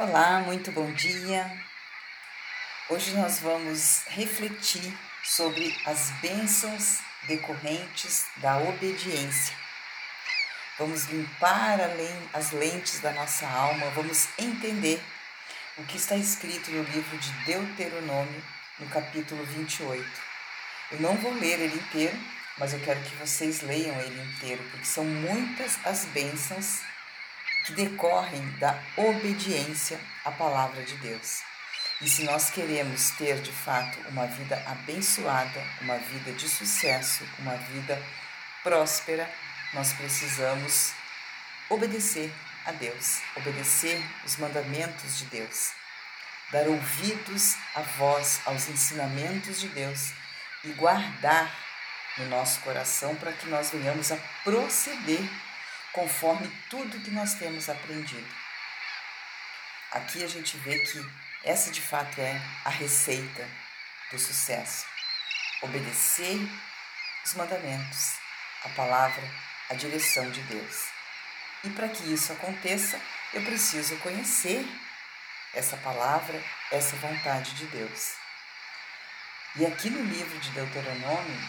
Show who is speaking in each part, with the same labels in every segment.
Speaker 1: Olá, muito bom dia. Hoje nós vamos refletir sobre as bênçãos decorrentes da obediência. Vamos limpar as lentes da nossa alma, vamos entender o que está escrito no livro de Deuteronômio, no capítulo 28. Eu não vou ler ele inteiro, mas eu quero que vocês leiam ele inteiro, porque são muitas as bênçãos que decorrem da obediência à palavra de Deus. E se nós queremos ter de fato uma vida abençoada, uma vida de sucesso, uma vida próspera, nós precisamos obedecer a Deus, obedecer os mandamentos de Deus, dar ouvidos à voz, aos ensinamentos de Deus e guardar no nosso coração para que nós venhamos a proceder conforme tudo que nós temos aprendido. Aqui a gente vê que essa de fato é a receita do sucesso. Obedecer os mandamentos, a palavra, a direção de Deus. E para que isso aconteça, eu preciso conhecer essa palavra, essa vontade de Deus. E aqui no livro de Deuteronômio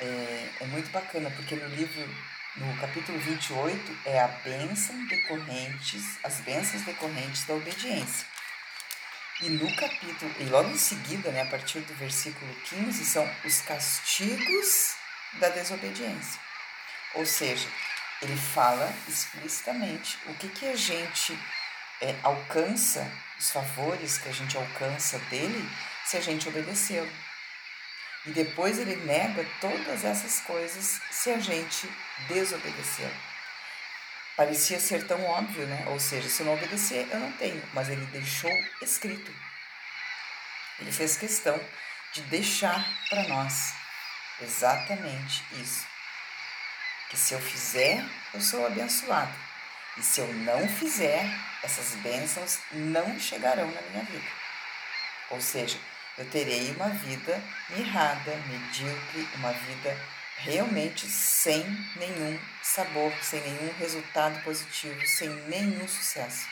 Speaker 1: é, é muito bacana, porque no livro no capítulo 28 é a bênção decorrentes, as bênçãos decorrentes da obediência. E no capítulo, e logo em seguida, né, a partir do versículo 15, são os castigos da desobediência. Ou seja, ele fala explicitamente o que, que a gente é, alcança, os favores que a gente alcança dele, se a gente obedecê-lo. E depois ele nega todas essas coisas se a gente desobedecer. Parecia ser tão óbvio, né? Ou seja, se eu não obedecer, eu não tenho. Mas ele deixou escrito. Ele fez questão de deixar para nós exatamente isso. Que se eu fizer, eu sou abençoado. E se eu não fizer, essas bênçãos não chegarão na minha vida. Ou seja, eu terei uma vida mirrada, medíocre, uma vida realmente sem nenhum sabor, sem nenhum resultado positivo, sem nenhum sucesso.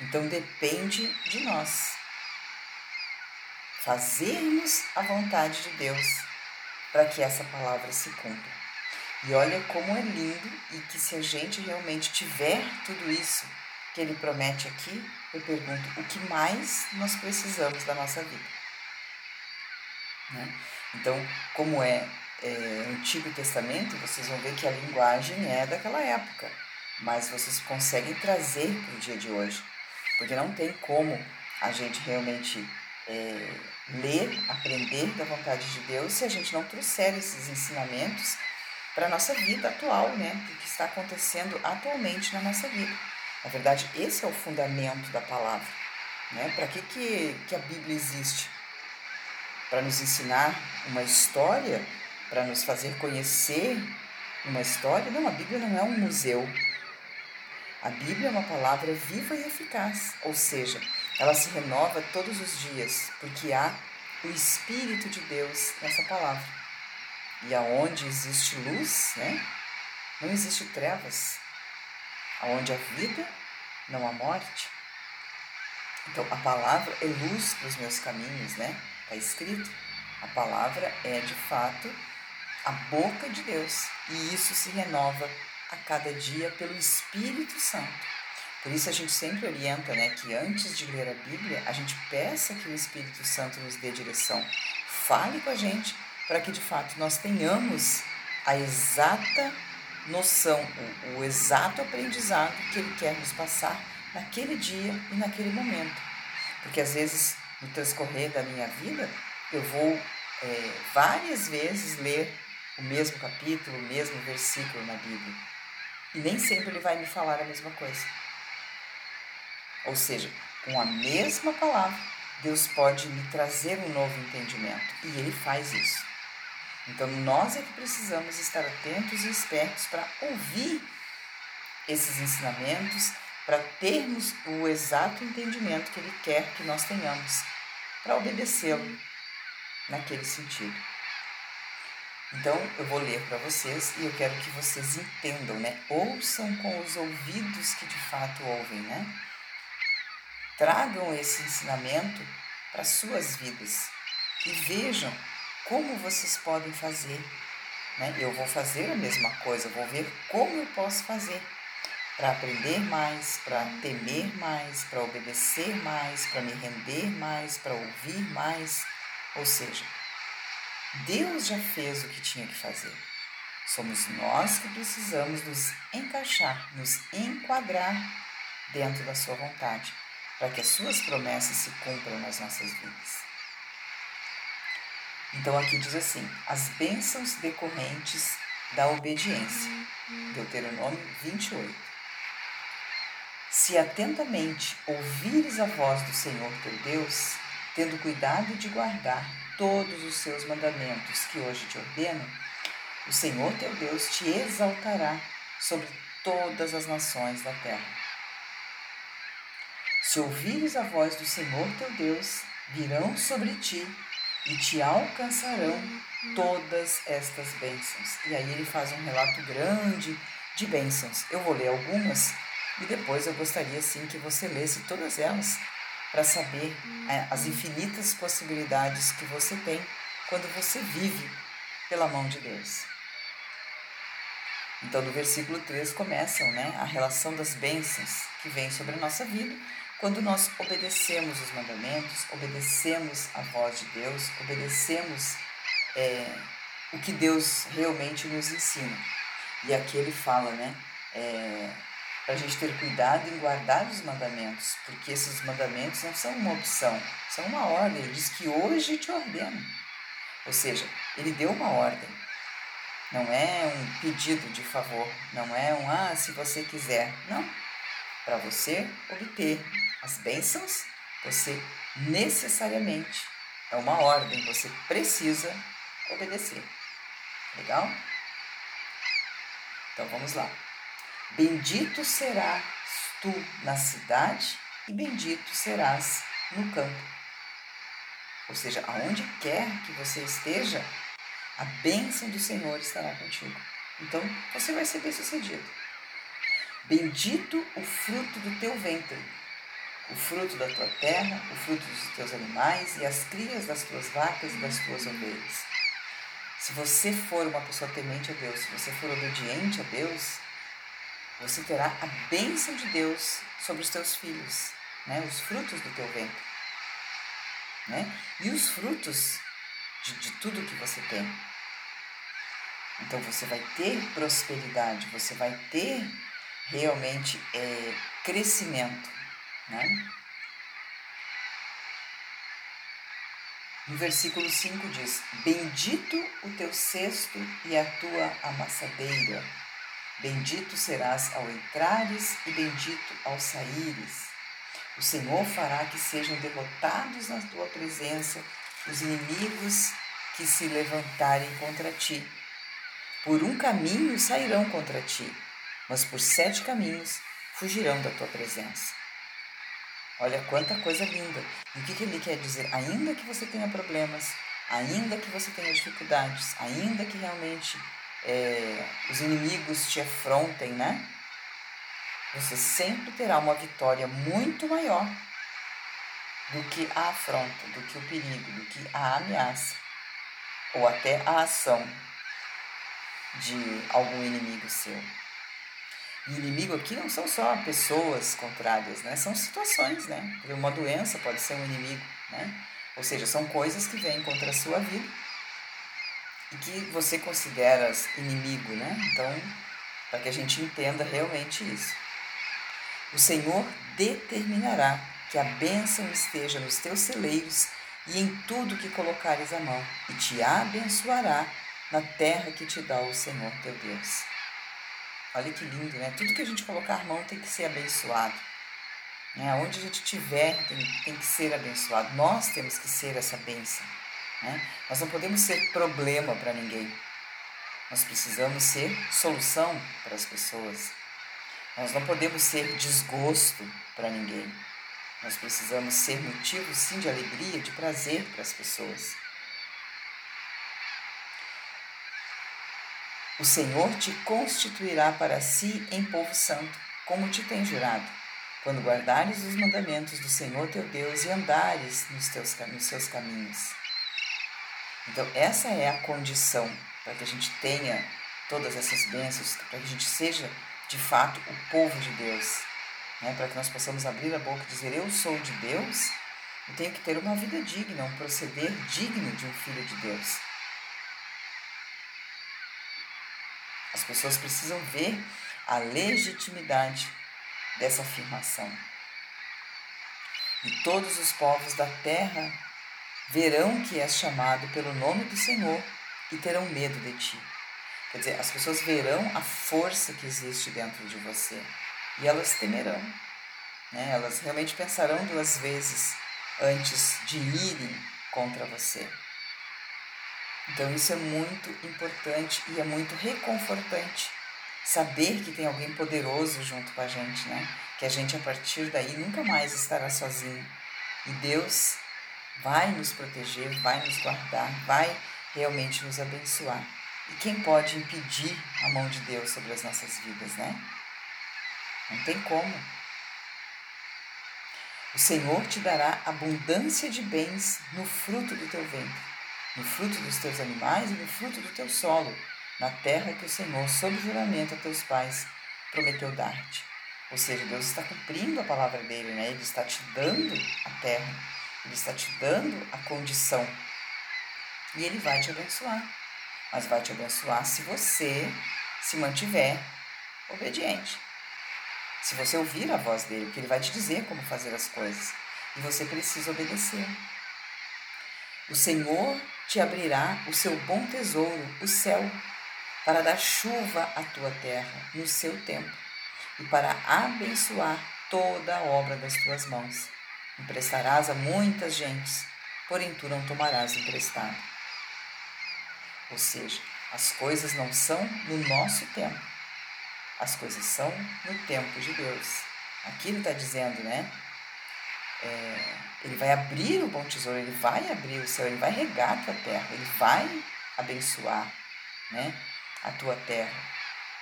Speaker 1: Então depende de nós fazermos a vontade de Deus para que essa palavra se cumpra. E olha como é lindo e que se a gente realmente tiver tudo isso que ele promete aqui, eu pergunto: o que mais nós precisamos da nossa vida? Né? Então, como é, é Antigo Testamento, vocês vão ver que a linguagem é daquela época, mas vocês conseguem trazer para o dia de hoje, porque não tem como a gente realmente é, ler, aprender da vontade de Deus se a gente não trouxer esses ensinamentos para a nossa vida atual, né? O que está acontecendo atualmente na nossa vida. Na verdade, esse é o fundamento da palavra. Né? Para que, que, que a Bíblia existe? Para nos ensinar uma história, para nos fazer conhecer uma história? Não, a Bíblia não é um museu. A Bíblia é uma palavra viva e eficaz, ou seja, ela se renova todos os dias, porque há o Espírito de Deus nessa palavra. E aonde existe luz, né, não existe trevas onde a vida, não a morte. Então, a palavra é luz para os meus caminhos, né? Está escrito. A palavra é, de fato, a boca de Deus. E isso se renova a cada dia pelo Espírito Santo. Por isso a gente sempre orienta, né, que antes de ler a Bíblia, a gente peça que o Espírito Santo nos dê direção. Fale com a gente para que de fato nós tenhamos a exata noção, o, o exato aprendizado que ele quer nos passar naquele dia e naquele momento. Porque às vezes, no transcorrer da minha vida, eu vou é, várias vezes ler o mesmo capítulo, o mesmo versículo na Bíblia. E nem sempre ele vai me falar a mesma coisa. Ou seja, com a mesma palavra, Deus pode me trazer um novo entendimento. E ele faz isso. Então, nós é que precisamos estar atentos e espertos para ouvir esses ensinamentos, para termos o exato entendimento que Ele quer que nós tenhamos, para obedecê-lo naquele sentido. Então, eu vou ler para vocês e eu quero que vocês entendam, né? Ouçam com os ouvidos que de fato ouvem, né? tragam esse ensinamento para suas vidas e vejam como vocês podem fazer. Né? Eu vou fazer a mesma coisa, vou ver como eu posso fazer para aprender mais, para temer mais, para obedecer mais, para me render mais, para ouvir mais. Ou seja, Deus já fez o que tinha que fazer. Somos nós que precisamos nos encaixar, nos enquadrar dentro da Sua vontade, para que as Suas promessas se cumpram nas nossas vidas. Então aqui diz assim: as bênçãos decorrentes da obediência. Deuteronômio 28. Se atentamente ouvires a voz do Senhor teu Deus, tendo cuidado de guardar todos os seus mandamentos que hoje te ordeno, o Senhor teu Deus te exaltará sobre todas as nações da terra. Se ouvires a voz do Senhor teu Deus, virão sobre ti e te alcançarão todas estas bênçãos. E aí ele faz um relato grande de bênçãos. Eu vou ler algumas e depois eu gostaria sim que você lesse todas elas para saber é, as infinitas possibilidades que você tem quando você vive pela mão de Deus. Então, no versículo 3 começam né, a relação das bênçãos que vem sobre a nossa vida quando nós obedecemos os mandamentos, obedecemos a voz de Deus, obedecemos é, o que Deus realmente nos ensina. E aqui ele fala, né? É, para a gente ter cuidado em guardar os mandamentos, porque esses mandamentos não são uma opção, são uma ordem. Ele diz que hoje te ordeno. Ou seja, ele deu uma ordem. Não é um pedido de favor, não é um ah, se você quiser. Não. Para você obter as bênçãos, você necessariamente é uma ordem, você precisa obedecer. Legal? Então vamos lá. Bendito serás tu na cidade e bendito serás no campo. Ou seja, aonde quer que você esteja, a bênção do Senhor estará contigo. Então você vai ser bem sucedido. Bendito o fruto do teu ventre o fruto da tua terra, o fruto dos teus animais e as crias das tuas vacas e das tuas ovelhas. Se você for uma pessoa temente a Deus, se você for obediente a Deus, você terá a bênção de Deus sobre os teus filhos, né? os frutos do teu ventre. Né? E os frutos de, de tudo que você tem. Então você vai ter prosperidade, você vai ter realmente é, crescimento. Né? No versículo 5 diz: Bendito o teu cesto e a tua amassadeira. Bendito serás ao entrares e bendito ao saíres. O Senhor fará que sejam derrotados na tua presença os inimigos que se levantarem contra ti. Por um caminho sairão contra ti, mas por sete caminhos fugirão da tua presença. Olha quanta coisa linda. E o que, que ele quer dizer? Ainda que você tenha problemas, ainda que você tenha dificuldades, ainda que realmente é, os inimigos te afrontem, né? Você sempre terá uma vitória muito maior do que a afronta, do que o perigo, do que a ameaça, ou até a ação de algum inimigo seu. E inimigo aqui não são só pessoas contrárias, né? São situações, né? Uma doença pode ser um inimigo, né? Ou seja, são coisas que vêm contra a sua vida e que você considera inimigo, né? Então, para que a gente entenda realmente isso. O Senhor determinará que a bênção esteja nos teus celeiros e em tudo que colocares a mão, e te abençoará na terra que te dá o Senhor teu Deus. Olha que lindo, né? Tudo que a gente colocar a mão tem que ser abençoado. Né? Onde a gente estiver tem, tem que ser abençoado. Nós temos que ser essa bênção. Né? Nós não podemos ser problema para ninguém. Nós precisamos ser solução para as pessoas. Nós não podemos ser desgosto para ninguém. Nós precisamos ser motivo, sim, de alegria, de prazer para as pessoas. O Senhor te constituirá para si em povo santo, como te tem jurado. quando guardares os mandamentos do Senhor teu Deus e andares nos, teus, nos seus caminhos. Então, essa é a condição para que a gente tenha todas essas bênçãos, para que a gente seja de fato o povo de Deus, né? para que nós possamos abrir a boca e dizer: Eu sou de Deus, eu tenho que ter uma vida digna, um proceder digno de um filho de Deus. As pessoas precisam ver a legitimidade dessa afirmação. E todos os povos da terra verão que és chamado pelo nome do Senhor e terão medo de ti. Quer dizer, as pessoas verão a força que existe dentro de você e elas temerão. Né? Elas realmente pensarão duas vezes antes de irem contra você. Então, isso é muito importante e é muito reconfortante saber que tem alguém poderoso junto com a gente, né? Que a gente a partir daí nunca mais estará sozinho. E Deus vai nos proteger, vai nos guardar, vai realmente nos abençoar. E quem pode impedir a mão de Deus sobre as nossas vidas, né? Não tem como. O Senhor te dará abundância de bens no fruto do teu ventre, no fruto dos teus animais e no fruto do teu solo, na terra que o Senhor, sob juramento a teus pais, prometeu dar-te. Ou seja, Deus está cumprindo a palavra dele, né? Ele está te dando a terra, ele está te dando a condição. E ele vai te abençoar. Mas vai te abençoar se você se mantiver obediente. Se você ouvir a voz dele, porque ele vai te dizer como fazer as coisas. E você precisa obedecer. O Senhor te abrirá o seu bom tesouro, o céu, para dar chuva à tua terra no seu tempo e para abençoar toda a obra das tuas mãos. Emprestarás a muitas gentes, porém tu não tomarás emprestado. Ou seja, as coisas não são no nosso tempo, as coisas são no tempo de Deus. Aqui ele está dizendo, né? É, ele vai abrir o bom tesouro, ele vai abrir o céu, ele vai regar a tua terra, ele vai abençoar, né? A tua terra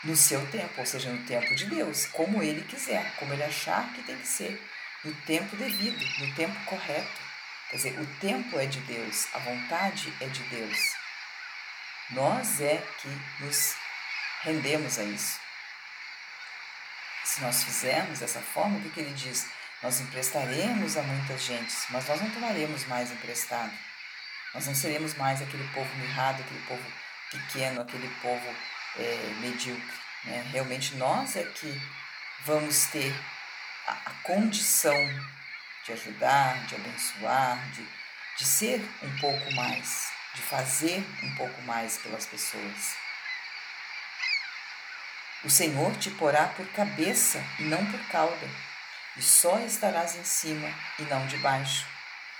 Speaker 1: no seu tempo, ou seja, no tempo de Deus, como ele quiser, como ele achar que tem que ser, no tempo devido, no tempo correto. Quer dizer, o tempo é de Deus, a vontade é de Deus. Nós é que nos rendemos a isso. Se nós fizermos dessa forma, o que, que ele diz? Nós emprestaremos a muitas gentes, mas nós não tomaremos mais emprestado. Nós não seremos mais aquele povo mirrado, aquele povo pequeno, aquele povo é, medíocre. Né? Realmente nós é que vamos ter a, a, condição de ajudar, de abençoar, de, de ser um pouco mais, de fazer um pouco mais pelas pessoas. O Senhor te porá por cabeça e não por cauda, e só estarás em cima e não debaixo,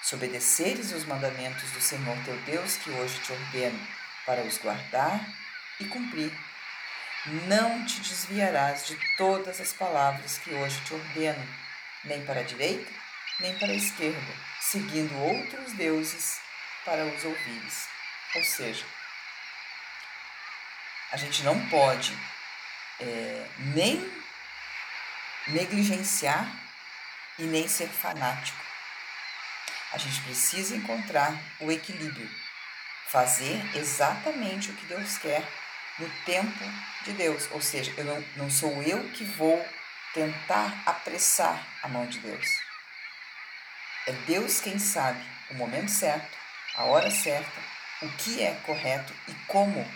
Speaker 1: se obedeceres os mandamentos do Senhor teu Deus que hoje te ordeno, para os guardar e cumprir. Não te desviarás de todas as palavras que hoje te ordeno, nem para a direita, nem para a esquerda, seguindo outros deuses para os ouvires. Ou seja, a gente não pode é, nem negligenciar e nem ser fanático. A gente precisa encontrar o equilíbrio, fazer exatamente o que Deus quer no tempo de Deus. Ou seja, eu não, não sou eu que vou tentar apressar a mão de Deus. É Deus quem sabe o momento certo, a hora certa, o que é correto e como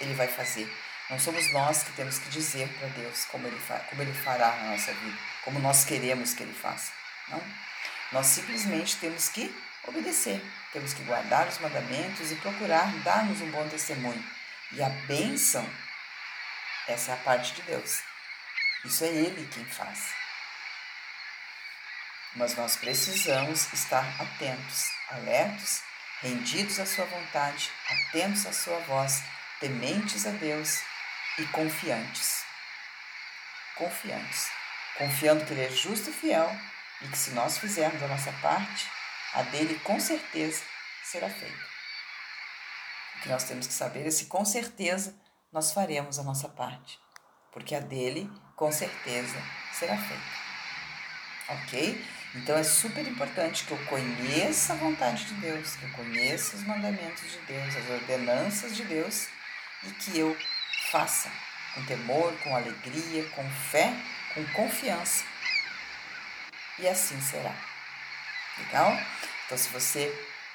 Speaker 1: ele vai fazer. Não somos nós que temos que dizer para Deus como ele, como ele fará na nossa vida, como nós queremos que ele faça. Não. Nós simplesmente temos que obedecer, temos que guardar os mandamentos e procurar dar-nos um bom testemunho. E a bênção, essa é a parte de Deus. Isso é Ele quem faz. Mas nós precisamos estar atentos, alertos, rendidos à Sua vontade, atentos à Sua voz, tementes a Deus e confiantes. Confiantes. Confiando que Ele é justo e fiel e que se nós fizermos a nossa parte, a dele com certeza será feita. O que nós temos que saber é se com certeza nós faremos a nossa parte, porque a dele com certeza será feita. ok? Então é super importante que eu conheça a vontade de Deus, que eu conheça os mandamentos de Deus, as ordenanças de Deus e que eu faça com temor, com alegria, com fé, com confiança. E assim será. Legal? Então, se você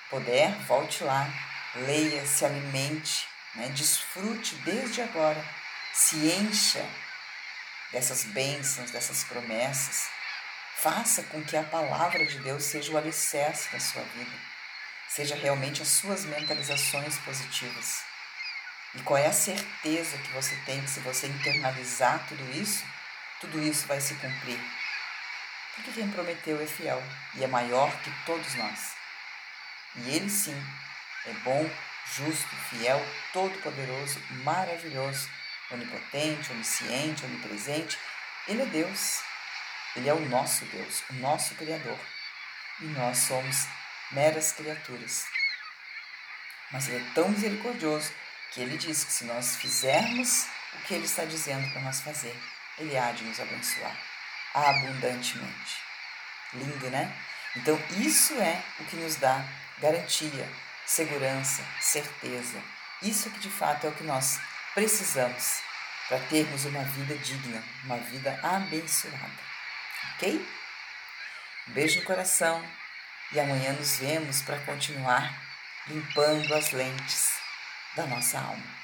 Speaker 1: puder, volte lá, leia, se alimente, né? desfrute desde agora, se encha dessas bênçãos, dessas promessas. Faça com que a palavra de Deus seja o alicerce da sua vida, seja realmente as suas mentalizações positivas. E qual é a certeza que você tem que se você internalizar tudo isso, tudo isso vai se cumprir? Porque quem prometeu é fiel e é maior que todos nós. E ele sim é bom, justo, fiel, todo-poderoso, maravilhoso, onipotente, onisciente, onipresente. Ele é Deus. Ele é o nosso Deus, o nosso Criador. E nós somos meras criaturas. Mas Ele é tão misericordioso que Ele diz que se nós fizermos o que Ele está dizendo para nós fazer, Ele há de nos abençoar abundantemente. Lindo, né? Então, isso é o que nos dá garantia, segurança, certeza. Isso que de fato é o que nós precisamos para termos uma vida digna, uma vida abençoada. Ok? Um beijo no coração e amanhã nos vemos para continuar limpando as lentes da nossa alma.